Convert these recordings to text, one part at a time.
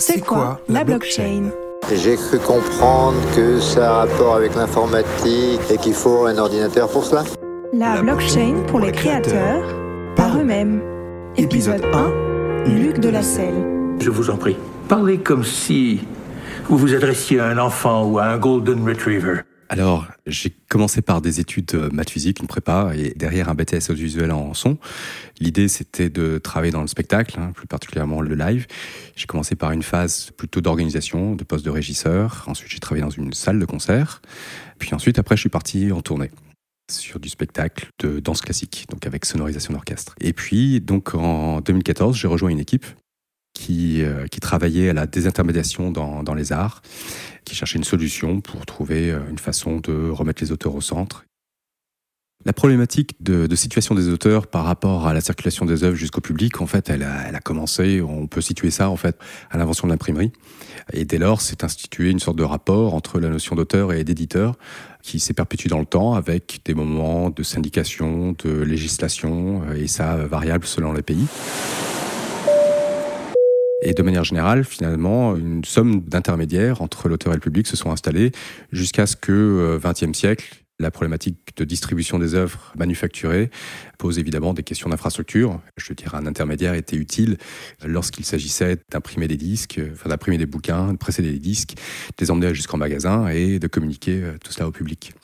C'est quoi la blockchain J'ai cru comprendre que ça a rapport avec l'informatique et qu'il faut un ordinateur pour cela. La blockchain pour les créateurs, par eux-mêmes. Épisode 1, Luc de la Selle. Je vous en prie, parlez comme si vous vous adressiez à un enfant ou à un golden retriever. Alors, j'ai commencé par des études euh, maths physique, une prépa, et derrière un BTS audiovisuel en son. L'idée, c'était de travailler dans le spectacle, hein, plus particulièrement le live. J'ai commencé par une phase plutôt d'organisation, de poste de régisseur. Ensuite, j'ai travaillé dans une salle de concert. Puis ensuite, après, je suis parti en tournée sur du spectacle de danse classique, donc avec sonorisation d'orchestre. Et puis, donc en 2014, j'ai rejoint une équipe qui, euh, travaillait à la désintermédiation dans, les arts, qui cherchait une solution pour trouver euh, une façon de remettre les auteurs au centre. La problématique de, de situation des auteurs par rapport à la circulation des œuvres jusqu'au public, en fait, elle a, elle a commencé, on peut situer ça en fait à l'invention de l'imprimerie. Et dès lors, s'est institué une sorte de rapport entre la notion d'auteur et d'éditeur qui s'est perpétué dans le temps avec des moments de syndication, de législation, euh, et ça variable selon les pays. Et de manière générale, finalement, une somme d'intermédiaires entre l'auteur et le public se sont installés jusqu'à ce que, XXe siècle, la problématique de distribution des œuvres manufacturées pose évidemment des questions d'infrastructure. Je dire, un intermédiaire était utile lorsqu'il s'agissait d'imprimer des disques, enfin d'imprimer des bouquins, de presser des disques, de les emmener jusqu'en magasin et de communiquer tout cela au public.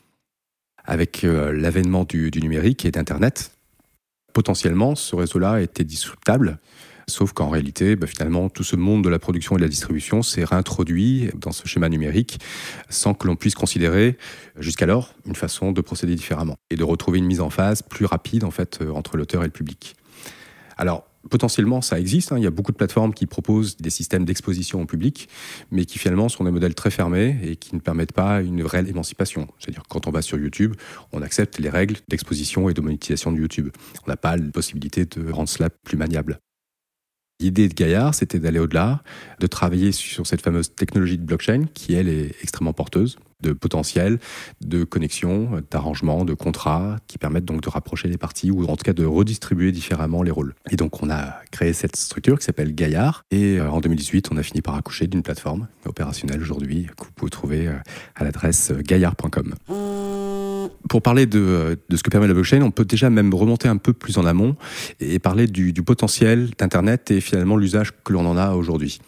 Avec l'avènement du, du numérique et d'Internet, potentiellement, ce réseau-là était disruptable. Sauf qu'en réalité, bah, finalement, tout ce monde de la production et de la distribution s'est réintroduit dans ce schéma numérique sans que l'on puisse considérer jusqu'alors une façon de procéder différemment et de retrouver une mise en phase plus rapide en fait entre l'auteur et le public. Alors, potentiellement, ça existe. Hein. Il y a beaucoup de plateformes qui proposent des systèmes d'exposition au public, mais qui finalement sont des modèles très fermés et qui ne permettent pas une vraie émancipation. C'est-à-dire quand on va sur YouTube, on accepte les règles d'exposition et de monétisation de YouTube. On n'a pas la possibilité de rendre cela plus maniable. L'idée de Gaillard, c'était d'aller au-delà, de travailler sur cette fameuse technologie de blockchain qui, elle, est extrêmement porteuse de potentiel, de connexion, d'arrangement, de contrats qui permettent donc de rapprocher les parties ou en tout cas de redistribuer différemment les rôles. Et donc on a créé cette structure qui s'appelle Gaillard et en 2018 on a fini par accoucher d'une plateforme opérationnelle aujourd'hui que vous pouvez trouver à l'adresse gaillard.com. Pour parler de, de, ce que permet la blockchain, on peut déjà même remonter un peu plus en amont et parler du, du potentiel d'Internet et finalement l'usage que l'on en a aujourd'hui.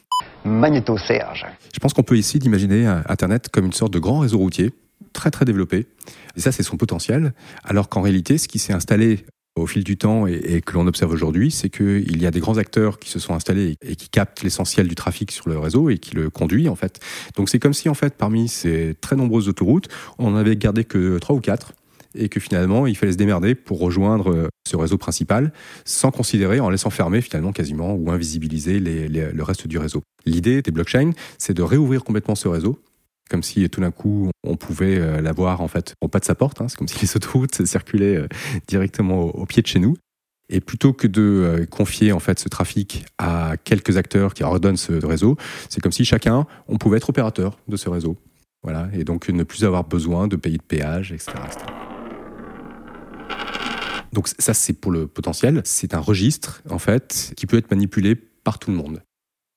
Magnéto Serge. Je pense qu'on peut ici imaginer Internet comme une sorte de grand réseau routier, très très développé. Et ça, c'est son potentiel. Alors qu'en réalité, ce qui s'est installé au fil du temps et, que l'on observe aujourd'hui, c'est qu'il y a des grands acteurs qui se sont installés et qui captent l'essentiel du trafic sur le réseau et qui le conduit en fait. Donc c'est comme si en fait parmi ces très nombreuses autoroutes, on n'avait gardé que trois ou quatre et que finalement il fallait se démerder pour rejoindre ce réseau principal sans considérer, en laissant fermer finalement quasiment ou invisibiliser le reste du réseau. L'idée des blockchains, c'est de réouvrir complètement ce réseau comme si tout d'un coup on pouvait l'avoir en fait au pas de sa porte. Hein. C'est comme si les autoroutes circulaient directement au, au, pied de chez nous. Et plutôt que de confier en fait ce trafic à quelques acteurs qui ordonnent ce réseau, c'est comme si chacun on pouvait être opérateur de ce réseau. Voilà, et donc ne plus avoir besoin de payer de péage, etc. etc. Donc ça c'est pour le potentiel. C'est un registre en fait qui peut être manipulé par tout le monde.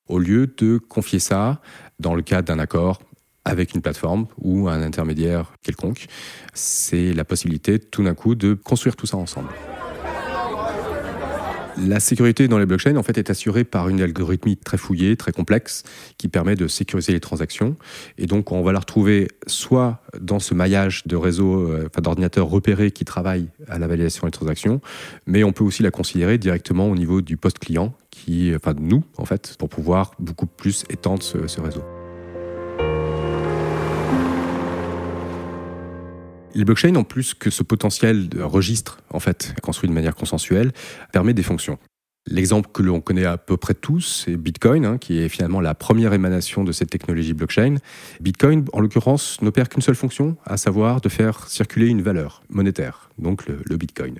Au lieu de confier ça dans le cadre d'un accord avec une plateforme ou un intermédiaire quelconque, c'est la possibilité tout d'un coup de construire tout ça ensemble. La sécurité dans les blockchains en fait est assurée par une algorithmie très fouillée, très complexe, qui permet de sécuriser les transactions. Et donc on va la retrouver soit dans ce maillage de réseaux, euh, enfin d'ordinateurs repérés qui travaillent à la validation des transactions, mais on peut aussi la considérer directement au niveau du poste client, qui, enfin de nous en fait, pour pouvoir beaucoup plus étendre ce, ce réseau. Les blockchains, en plus que ce potentiel de registre, en fait, construit de manière consensuelle, permet des fonctions. L'exemple que l'on connaît à peu près tous, c'est Bitcoin, hein, qui est finalement la première émanation de cette technologie blockchain. Bitcoin, en l'occurrence, n'opère qu'une seule fonction, à savoir de faire circuler une valeur monétaire, donc le, Bitcoin.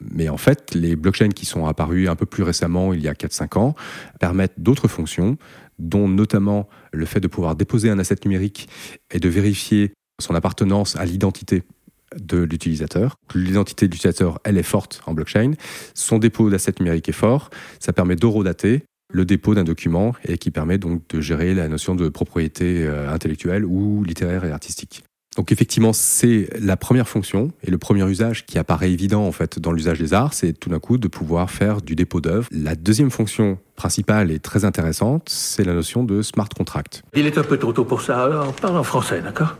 Mais en fait, les blockchains qui sont apparus un peu plus récemment, il y a 4-5 ans, permettent d'autres fonctions, dont notamment le fait de pouvoir déposer un asset numérique et de vérifier son appartenance à l'identité de l'utilisateur. L'identité de l'utilisateur, elle est forte en blockchain. Son dépôt d'assets numériques est fort. Ça permet d'horodater le dépôt d'un document et qui permet donc de gérer la notion de propriété euh, intellectuelle ou littéraire et artistique. Donc effectivement, c'est la première fonction et le premier usage qui apparaît évident en fait dans l'usage des arts, c'est tout d'un coup de pouvoir faire du dépôt d'œuvres. La deuxième fonction principale et très intéressante, c'est la notion de smart contract. Il est un peu trop tôt pour ça, alors parle en français, d'accord?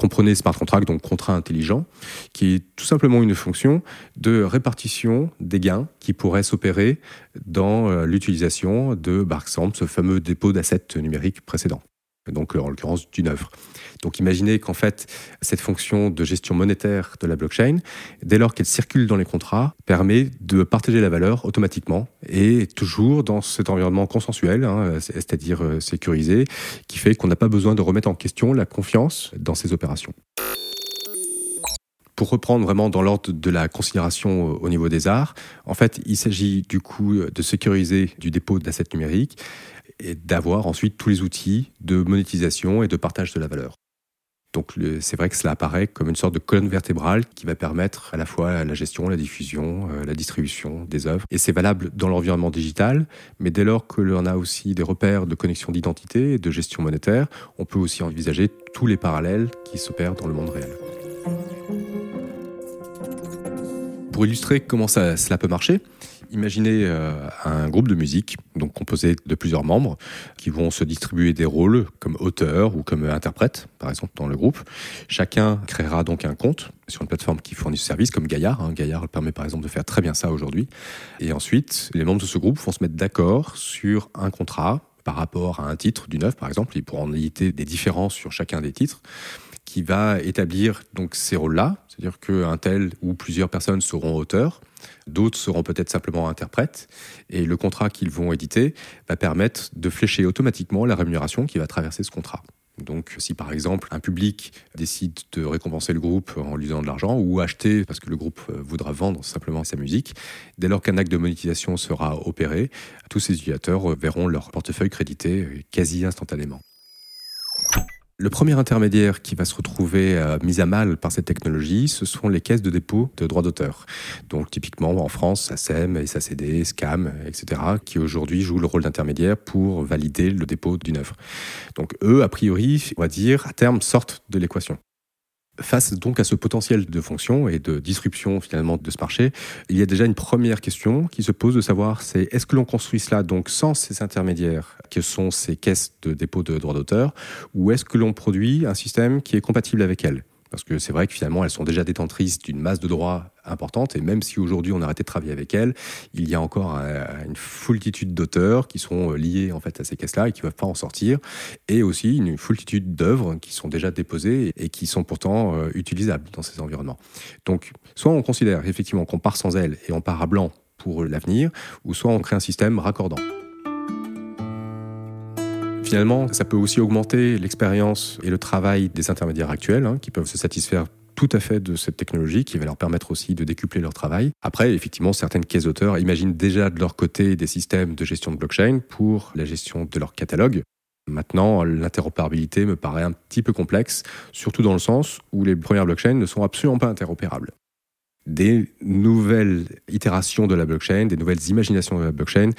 Comprenez smart contract, donc contrat intelligent, qui est tout simplement une fonction de répartition des gains qui pourraient s'opérer dans euh, l'utilisation de, par exemple, ce fameux dépôt d'assets numériques précédent donc en l'occurrence d'une œuvre. Donc imaginez qu'en fait, cette fonction de gestion monétaire de la blockchain, dès lors qu'elle circule dans les contrats, permet de partager la valeur automatiquement et toujours dans cet environnement consensuel, hein, c'est-à-dire euh, sécurisé, qui fait qu'on n'a pas besoin de remettre en question la confiance dans ces opérations. Pour reprendre vraiment dans l'ordre de la considération au niveau des arts, en fait, il s'agit du coup de sécuriser du dépôt d'assets numériques et d'avoir ensuite tous les outils de monétisation et de partage de la valeur. Donc c'est vrai que cela apparaît comme une sorte de colonne vertébrale qui va permettre à la fois la gestion, la diffusion, euh, la distribution des œuvres. Et c'est valable dans l'environnement digital, mais dès lors que l'on a aussi des repères de connexion d'identité et de gestion monétaire, on peut aussi envisager tous les parallèles qui s'opèrent dans le monde réel. Pour illustrer comment cela peut marcher, Imaginez euh, un groupe de musique, donc composé de plusieurs membres, qui vont se distribuer des rôles comme auteur ou comme interprète, par exemple, dans le groupe. Chacun créera donc un compte sur une plateforme qui fournit ce service, comme Gaillard. Hein. Gaillard permet par exemple de faire très bien ça aujourd'hui. Et ensuite, les membres de ce groupe vont se mettre d'accord sur un contrat par rapport à un titre d'une œuvre, par exemple. Ils pourront en éviter des différences sur chacun des titres qui va établir donc ces rôles-là, c'est-à-dire qu'un tel ou plusieurs personnes seront auteurs, d'autres seront peut-être simplement interprètes, et le contrat qu'ils vont éditer va permettre de flécher automatiquement la rémunération qui va traverser ce contrat. Donc si par exemple un public décide de récompenser le groupe en lui donnant de l'argent ou acheter parce que le groupe voudra vendre simplement sa musique, dès lors qu'un acte de monétisation sera opéré, tous ces utilisateurs verront leur portefeuille crédité quasi instantanément. Le premier intermédiaire qui va se retrouver euh, mis à mal par cette technologie, ce sont les caisses de dépôt de droits d'auteur. Donc typiquement en France, SACEM, SACD, SCAM, etc., qui aujourd'hui jouent le rôle d'intermédiaire pour valider le dépôt d'une œuvre. Donc eux, a priori, on va dire, à terme, sortent de l'équation. Face donc à ce potentiel de fonction et de disruption finalement de ce marché, il y a déjà une première question qui se pose de savoir c'est est-ce que l'on construit cela donc sans ces intermédiaires que sont ces caisses de dépôt de droits d'auteur ou est-ce que l'on produit un système qui est compatible avec elles? Parce que c'est vrai que finalement, elles sont déjà détentrices d'une masse de droits importante. Et même si aujourd'hui on a arrêté de travailler avec elles, il y a encore une foultitude d'auteurs qui sont liés en fait à ces caisses-là et qui ne peuvent pas en sortir. Et aussi une foultitude d'œuvres qui sont déjà déposées et qui sont pourtant euh, utilisables dans ces environnements. Donc, soit on considère effectivement qu'on part sans elles et on part à blanc pour l'avenir, ou soit on crée un système raccordant. Finalement, ça peut aussi augmenter l'expérience et le travail des intermédiaires actuels, hein, qui peuvent se satisfaire tout à fait de cette technologie qui va leur permettre aussi de décupler leur travail. Après, effectivement, certaines caisses d'auteurs imaginent déjà de leur côté des systèmes de gestion de blockchain pour la gestion de leur catalogue. Maintenant, l'interopérabilité me paraît un petit peu complexe, surtout dans le sens où les premières blockchains ne sont absolument pas interopérables des nouvelles itérations de la blockchain, des nouvelles imaginations de la blockchain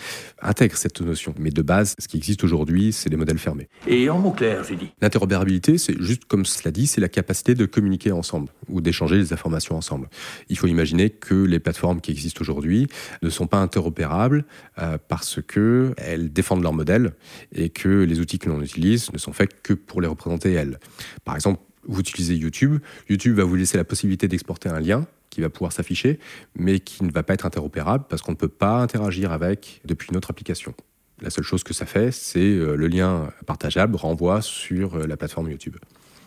intègrent cette notion. Mais de base, ce qui existe aujourd'hui, c'est des modèles fermés. Et en mots clairs, j'ai dit. L'interopérabilité, c'est juste comme cela dit, c'est la capacité de communiquer ensemble ou d'échanger les informations ensemble. Il faut imaginer que les plateformes qui existent aujourd'hui ne sont pas interopérables euh, parce que elles défendent leur modèle et que les outils que l'on utilise ne sont faits que pour les représenter elles. Par exemple, vous utilisez YouTube, YouTube va vous laisser la possibilité d'exporter un lien qui va pouvoir s'afficher, mais qui ne va pas être interopérable parce qu'on ne peut pas interagir avec depuis une autre application. La seule chose que ça fait, c'est euh, le lien partageable renvoie sur euh, la plateforme YouTube.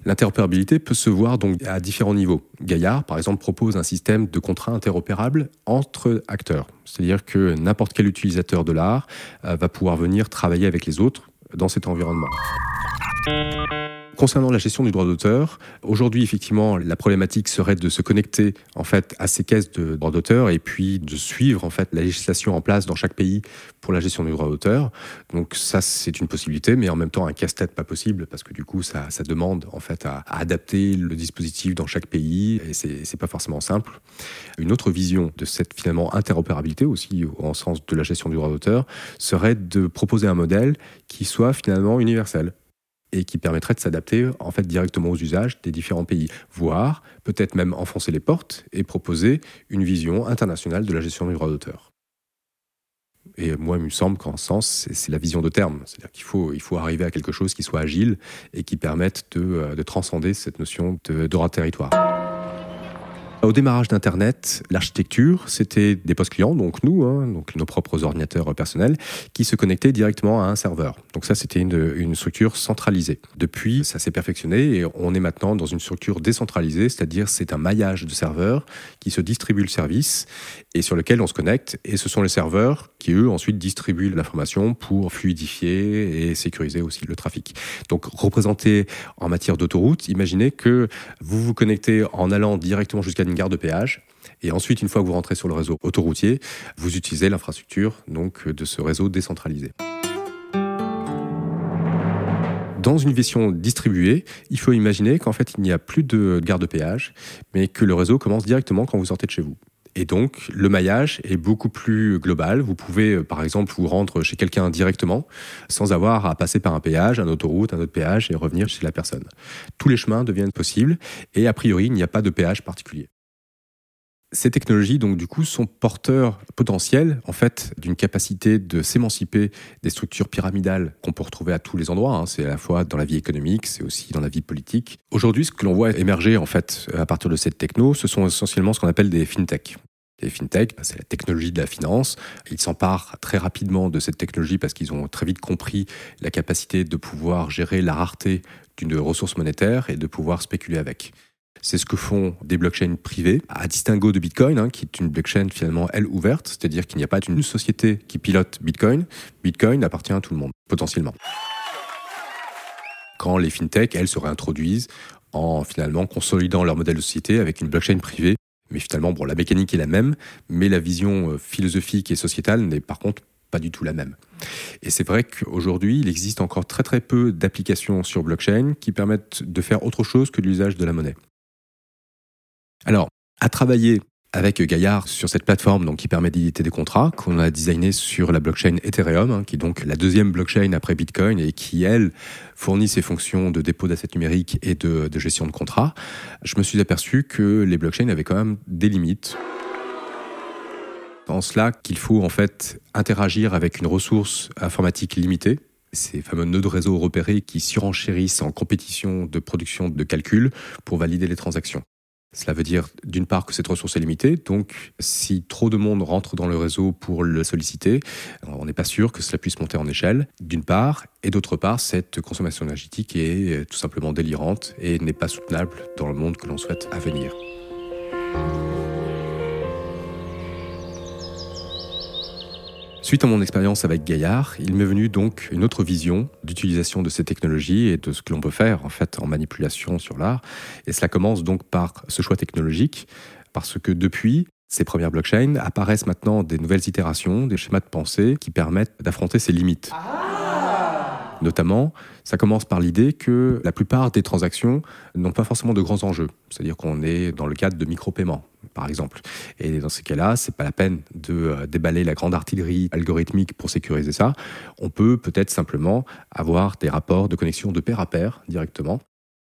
L'interopérabilité peut se voir donc à différents niveaux. Gaillard, par exemple, propose un système de contrat interopérable entre acteurs. C'est-à-dire que n'importe quel utilisateur de l'art euh, va pouvoir venir travailler avec les autres dans cet environnement. Concernant la gestion du droit d'auteur, aujourd'hui effectivement la problématique serait de se connecter en fait à ces caisses de droit d'auteur et puis de suivre en fait la législation en place dans chaque pays pour la gestion du droit d'auteur. Donc ça c'est une possibilité, mais en même temps un casse-tête pas possible parce que du coup ça, ça demande en fait à, adapter le dispositif dans chaque pays et c'est pas forcément simple. Une autre vision de cette finalement interopérabilité aussi en sens de la gestion du droit d'auteur serait de proposer un modèle qui soit finalement universel et qui permettrait de s'adapter en fait directement aux usages des différents pays, voire peut-être même enfoncer les portes et proposer une vision internationale de la gestion du droit d'auteur. Et moi, il me semble qu'en sens, c'est la vision de terme. C'est-à-dire qu'il faut, il faut arriver à quelque chose qui soit agile et qui permette de, euh, de transcender cette notion de droit de territoire. Au démarrage d'Internet, l'architecture, c'était des postes clients, donc nous, hein, donc nos propres ordinateurs personnels, qui se connectaient directement à un serveur. Donc ça, c'était une, une, structure centralisée. Depuis, ça s'est perfectionné et on est maintenant dans une structure décentralisée, c'est-à-dire c'est un maillage de serveurs qui se distribue le service et sur lequel on se connecte. Et ce sont les serveurs qui, eux, ensuite distribuent l'information pour fluidifier et sécuriser aussi le trafic. Donc, représenté en matière d'autoroute, imaginez que vous vous connectez en allant directement jusqu'à gare de péage. Et ensuite, une fois que vous rentrez sur le réseau autoroutier, vous utilisez l'infrastructure donc de ce réseau décentralisé. Dans une vision distribuée, il faut imaginer qu'en fait, il n'y a plus de gare de péage, mais que le réseau commence directement quand vous sortez de chez vous. Et donc, le maillage est beaucoup plus global. Vous pouvez, par exemple, vous rendre chez quelqu'un directement sans avoir à passer par un péage, un autoroute, un autre péage et revenir chez la personne. Tous les chemins deviennent possibles et a priori, il n'y a pas de péage particulier. Ces technologies, donc, du coup, sont porteurs potentiels, en fait, d'une capacité de s'émanciper des structures pyramidales qu'on peut retrouver à tous les endroits. Hein. C'est à la fois dans la vie économique, c'est aussi dans la vie politique. Aujourd'hui, ce que l'on voit émerger, en fait, à partir de cette techno, ce sont essentiellement ce qu'on appelle des fintech. Les fintech, bah, c'est la technologie de la finance. Ils s'emparent très rapidement de cette technologie parce qu'ils ont très vite compris la capacité de pouvoir gérer la rareté d'une ressource monétaire et de pouvoir spéculer avec. C'est ce que font des blockchains privées, à distinguo de Bitcoin, hein, qui est une blockchain finalement, elle, ouverte, c'est-à-dire qu'il n'y a pas une société qui pilote Bitcoin. Bitcoin appartient à tout le monde, potentiellement. Quand les fintechs, elles, se réintroduisent en finalement consolidant leur modèle de société avec une blockchain privée. Mais finalement, bon, la mécanique est la même, mais la vision euh, philosophique et sociétale n'est par contre pas du tout la même. Et c'est vrai qu'aujourd'hui, il existe encore très très peu d'applications sur blockchain qui permettent de faire autre chose que l'usage de la monnaie. Alors, à travailler avec Gaillard sur cette plateforme donc, qui permet d'éditer des contrats qu'on a designé sur la blockchain Ethereum, hein, qui est donc la deuxième blockchain après Bitcoin et qui, elle, fournit ses fonctions de dépôt d'assets numériques et de, de gestion de contrats. Je me suis aperçu que les blockchains avaient quand même des limites. En cela qu'il faut en fait interagir avec une ressource informatique limitée, ces fameux nœuds de réseau repérés qui surenchérissent en compétition de production de calcul pour valider les transactions. Cela veut dire d'une part que cette ressource est limitée, donc si trop de monde rentre dans le réseau pour le solliciter, on n'est pas sûr que cela puisse monter en échelle, d'une part, et d'autre part, cette consommation énergétique est tout simplement délirante et n'est pas soutenable dans le monde que l'on souhaite à venir. Suite à mon expérience avec Gaillard, il m'est venu donc une autre vision d'utilisation de ces technologies et de ce que l'on peut faire en fait en manipulation sur l'art. Et cela commence donc par ce choix technologique, parce que depuis ces premières blockchains apparaissent maintenant des nouvelles itérations, des schémas de pensée qui permettent d'affronter ces limites. Notamment, ça commence par l'idée que la plupart des transactions n'ont pas forcément de grands enjeux. C'est-à-dire qu'on est dans le cadre de micro-paiements, par exemple. Et dans ces cas-là, c'est pas la peine de euh, déballer la grande artillerie algorithmique pour sécuriser ça. On peut peut-être simplement avoir des rapports de connexion de pair à pair directement.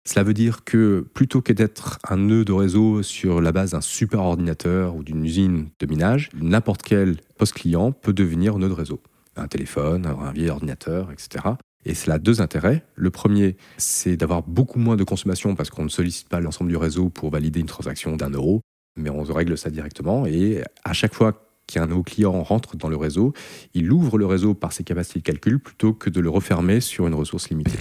Cela veut dire que plutôt que d'être un nœud de réseau sur la base d'un super ordinateur ou d'une usine de minage, n'importe quel poste client peut devenir nœud de réseau. Un téléphone, un vieil ordinateur, etc. Et cela a deux intérêts. Le premier, c'est d'avoir beaucoup moins de consommation parce qu'on ne sollicite pas l'ensemble du réseau pour valider une transaction d'un euro, mais on règle ça directement. Et à chaque fois qu'un nouveau client rentre dans le réseau, il ouvre le réseau par ses capacités de calcul plutôt que de le refermer sur une ressource limitée.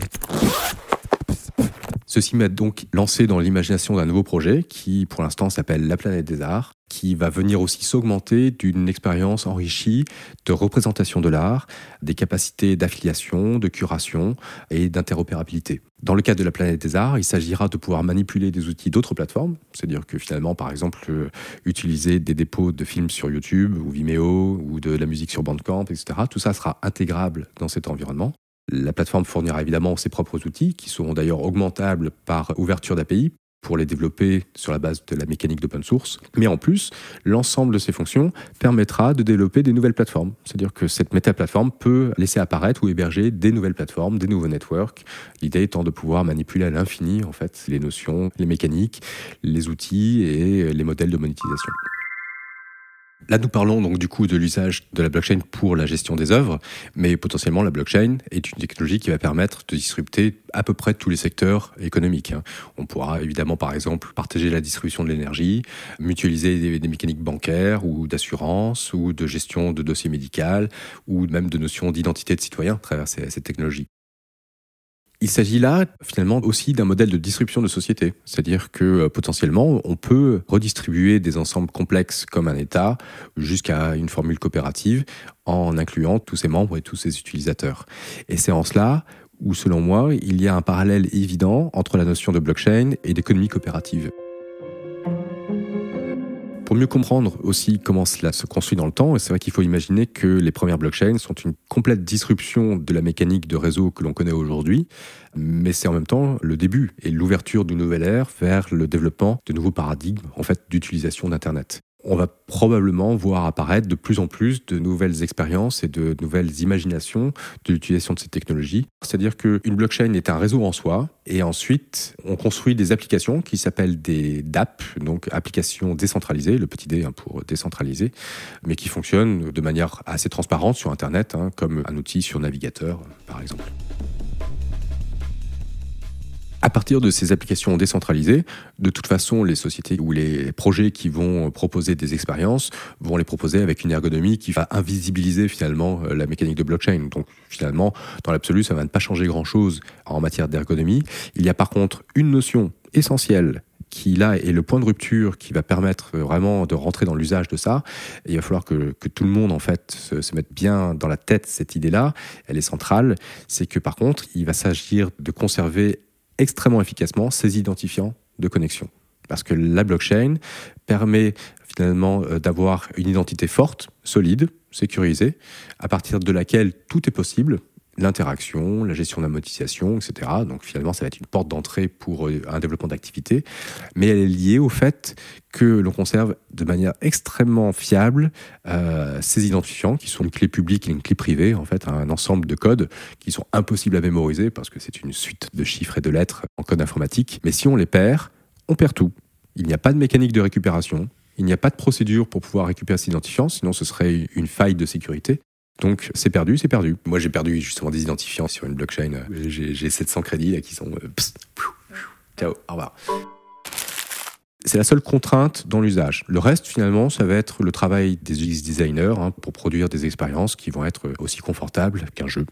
Ceci m'a donc lancé dans l'imagination d'un nouveau projet qui, pour l'instant, s'appelle La planète des arts qui va venir aussi s'augmenter d'une expérience enrichie de représentation de l'art, des capacités d'affiliation, de curation et d'interopérabilité. Dans le cadre de la planète des arts, il s'agira de pouvoir manipuler des outils d'autres plateformes, c'est-à-dire que finalement, par exemple, euh, utiliser des dépôts de films sur YouTube ou Vimeo ou de la musique sur Bandcamp, etc. Tout ça sera intégrable dans cet environnement. La plateforme fournira évidemment ses propres outils, qui seront d'ailleurs augmentables par ouverture d'API pour les développer sur la base de la mécanique d'open source. Mais en plus, l'ensemble de ces fonctions permettra de développer des nouvelles plateformes. C'est-à-dire que cette méta-plateforme peut laisser apparaître ou héberger des nouvelles plateformes, des nouveaux networks. L'idée étant de pouvoir manipuler à l'infini, en fait, les notions, les mécaniques, les outils et les modèles de monétisation. Là, nous parlons donc du coup de l'usage de la blockchain pour la gestion des œuvres, mais potentiellement la blockchain est une technologie qui va permettre de disrupter à peu près tous les secteurs économiques. Hein. On pourra évidemment, par exemple, partager la distribution de l'énergie, mutualiser des, mécaniques bancaires ou d'assurance ou de gestion de dossiers médicaux ou même de notions d'identité de citoyen à travers cette technologie. Il s'agit là finalement aussi d'un modèle de distribution de société, c'est-à-dire que euh, potentiellement on peut redistribuer des ensembles complexes comme un État jusqu'à une formule coopérative en incluant tous ses membres et tous ses utilisateurs. Et c'est en cela où, selon moi, il y a un parallèle évident entre la notion de blockchain et d'économie coopérative. Pour mieux comprendre aussi comment cela se construit dans le temps, c'est vrai qu'il faut imaginer que les premières blockchains sont une complète disruption de la mécanique de réseau que l'on connaît aujourd'hui, mais c'est en même temps le début et l'ouverture d'une nouvelle ère vers le développement de nouveaux paradigmes en fait d'utilisation d'Internet on va probablement voir apparaître de plus en plus de nouvelles expériences et de nouvelles imaginations de l'utilisation de ces technologies. C'est-à-dire qu'une blockchain est un réseau en soi, et ensuite on construit des applications qui s'appellent des DApp, donc applications décentralisées, le petit D hein, pour décentraliser, mais qui fonctionnent de manière assez transparente sur Internet, hein, comme un outil sur navigateur par exemple. À partir de ces applications décentralisées, de toute façon, les sociétés ou les projets qui vont proposer des expériences vont les proposer avec une ergonomie qui va invisibiliser finalement euh, la mécanique de blockchain. Donc finalement, dans l'absolu, ça va ne pas changer grand-chose en matière d'ergonomie. Il y a par contre une notion essentielle qui là est le point de rupture qui va permettre vraiment de rentrer dans l'usage de ça. il va falloir que, tout le monde en fait se mette bien dans la tête cette idée-là. Elle est centrale. C'est que par contre, il va s'agir de conserver extrêmement efficacement ces identifiants de connexion. Parce que la blockchain permet finalement euh, d'avoir une identité forte, solide, sécurisée, à partir de laquelle tout est possible, l'interaction, la gestion de la monétisation, etc. Donc finalement, ça va être une porte d'entrée pour euh, un développement d'activité, mais elle est liée au fait que l'on conserve de manière extrêmement fiable euh, ces identifiants, qui sont une clé publique et une clé privée, en fait, un ensemble de codes qui sont impossibles à mémoriser parce que c'est une suite de chiffres et de lettres en code informatique. Mais si on les perd, on perd tout. Il n'y a pas de mécanique de récupération, il n'y a pas de procédure pour pouvoir récupérer ces identifiants, sinon ce serait une faille de sécurité. Donc c'est perdu, c'est perdu. Moi j'ai perdu justement des identifiants sur une blockchain. J'ai 700 crédits là, qui sont... Euh, ciao, au revoir. C'est la seule contrainte dans l'usage. Le reste, finalement, ça va être le travail des UX designers hein, pour produire des expériences qui vont être aussi confortables qu'un jeu.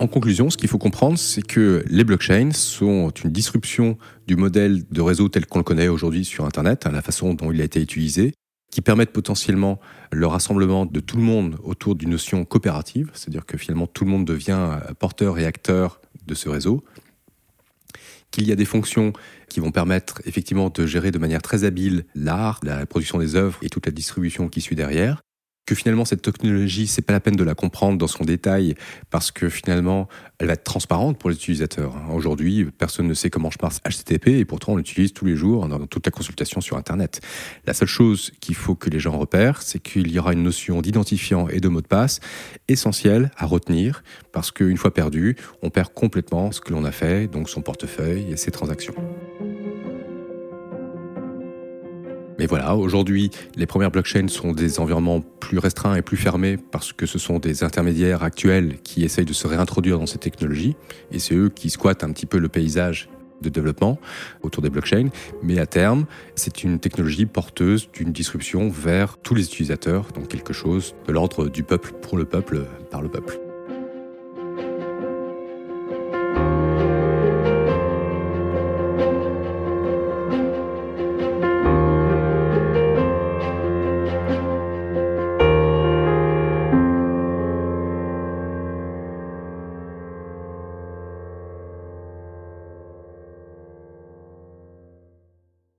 En conclusion, ce qu'il faut comprendre, c'est que les blockchains sont une disruption du modèle de réseau tel qu'on le connaît aujourd'hui sur Internet, à la façon dont il a été utilisé, qui permettent potentiellement le rassemblement de tout le monde autour d'une notion coopérative, c'est-à-dire que finalement tout le monde devient porteur et acteur de ce réseau, qu'il y a des fonctions qui vont permettre effectivement de gérer de manière très habile l'art, la production des œuvres et toute la distribution qui suit derrière, que finalement cette technologie, c'est pas la peine de la comprendre dans son détail parce que finalement, elle va être transparente pour les utilisateurs. Aujourd'hui, personne ne sait comment je passe HTTP et pourtant on l'utilise tous les jours dans toute la consultation sur Internet. La seule chose qu'il faut que les gens repèrent, c'est qu'il y aura une notion d'identifiant et de mot de passe essentielle à retenir parce qu'une fois perdu, on perd complètement ce que l'on a fait, donc son portefeuille et ses transactions. Mais voilà, aujourd'hui, les premières blockchains sont des environnements plus restreints et plus fermés parce que ce sont des intermédiaires actuels qui essayent de se réintroduire dans ces technologies et c'est eux qui squattent un petit peu le paysage de développement autour des blockchains, mais à terme, c'est une technologie porteuse d'une disruption vers tous les utilisateurs, donc quelque chose de l'ordre du peuple pour le peuple par le peuple.